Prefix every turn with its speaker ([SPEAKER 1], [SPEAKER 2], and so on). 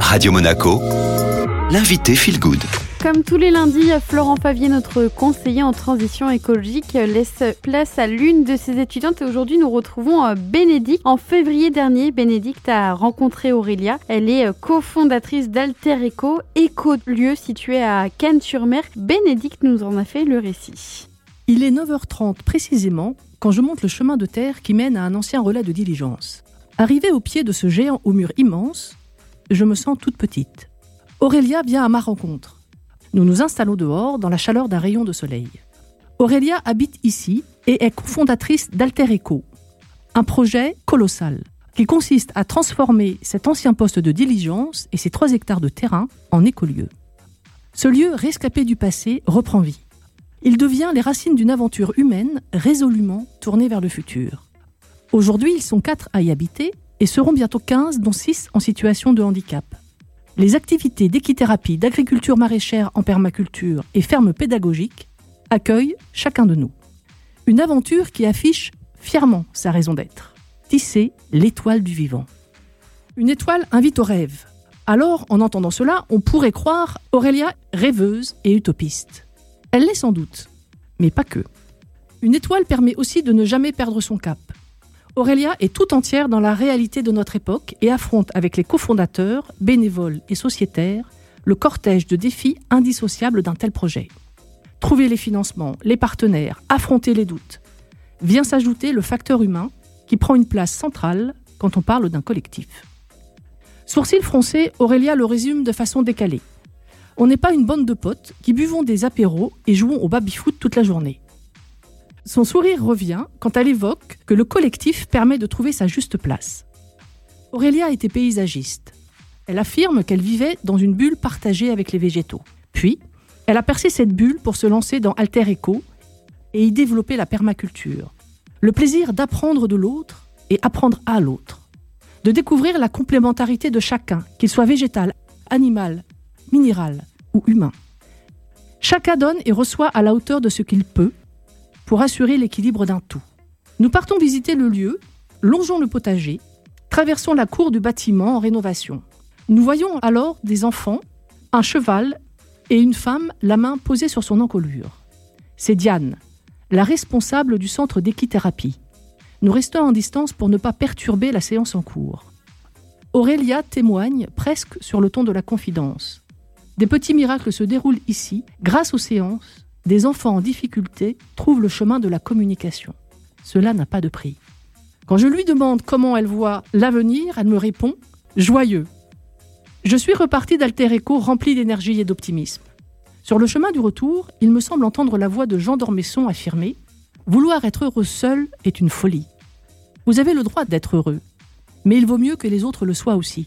[SPEAKER 1] Radio Monaco, l'invité Feel Good.
[SPEAKER 2] Comme tous les lundis, Florent Favier, notre conseiller en transition écologique, laisse place à l'une de ses étudiantes et aujourd'hui nous retrouvons euh, Bénédicte. En février dernier, Bénédicte a rencontré Aurélia. Elle est euh, cofondatrice d'Alter Eco, éco-lieu situé à Cannes-sur-Mer. Bénédicte nous en a fait le récit.
[SPEAKER 3] Il est 9h30 précisément quand je monte le chemin de terre qui mène à un ancien relais de diligence. Arrivé au pied de ce géant au mur immense, je me sens toute petite. Aurélia vient à ma rencontre. Nous nous installons dehors dans la chaleur d'un rayon de soleil. Aurélia habite ici et est cofondatrice d'Alter Eco, un projet colossal qui consiste à transformer cet ancien poste de diligence et ses 3 hectares de terrain en écolieu. Ce lieu rescapé du passé reprend vie. Il devient les racines d'une aventure humaine résolument tournée vers le futur. Aujourd'hui, ils sont quatre à y habiter et seront bientôt 15, dont 6 en situation de handicap. Les activités d'équithérapie, d'agriculture maraîchère en permaculture et ferme pédagogique accueillent chacun de nous. Une aventure qui affiche fièrement sa raison d'être. Tisser l'étoile du vivant. Une étoile invite au rêve. Alors, en entendant cela, on pourrait croire Aurélia rêveuse et utopiste. Elle l'est sans doute, mais pas que. Une étoile permet aussi de ne jamais perdre son cap, Aurélia est tout entière dans la réalité de notre époque et affronte avec les cofondateurs, bénévoles et sociétaires le cortège de défis indissociables d'un tel projet. Trouver les financements, les partenaires, affronter les doutes. Vient s'ajouter le facteur humain qui prend une place centrale quand on parle d'un collectif. Sourcil froncé, Aurélia le résume de façon décalée. On n'est pas une bande de potes qui buvons des apéros et jouons au baby-foot toute la journée. Son sourire revient quand elle évoque que le collectif permet de trouver sa juste place. Aurélia était paysagiste. Elle affirme qu'elle vivait dans une bulle partagée avec les végétaux. Puis, elle a percé cette bulle pour se lancer dans Alter Eco et y développer la permaculture. Le plaisir d'apprendre de l'autre et apprendre à l'autre. De découvrir la complémentarité de chacun, qu'il soit végétal, animal, minéral ou humain. Chacun donne et reçoit à la hauteur de ce qu'il peut pour assurer l'équilibre d'un tout. Nous partons visiter le lieu, longeons le potager, traversons la cour du bâtiment en rénovation. Nous voyons alors des enfants, un cheval et une femme, la main posée sur son encolure. C'est Diane, la responsable du centre d'équithérapie. Nous restons en distance pour ne pas perturber la séance en cours. Aurélia témoigne presque sur le ton de la confidence. Des petits miracles se déroulent ici grâce aux séances des enfants en difficulté trouvent le chemin de la communication. Cela n'a pas de prix. Quand je lui demande comment elle voit l'avenir, elle me répond joyeux. Je suis reparti d'Alter Eco rempli d'énergie et d'optimisme. Sur le chemin du retour, il me semble entendre la voix de Jean Dormesson affirmer Vouloir être heureux seul est une folie. Vous avez le droit d'être heureux, mais il vaut mieux que les autres le soient aussi.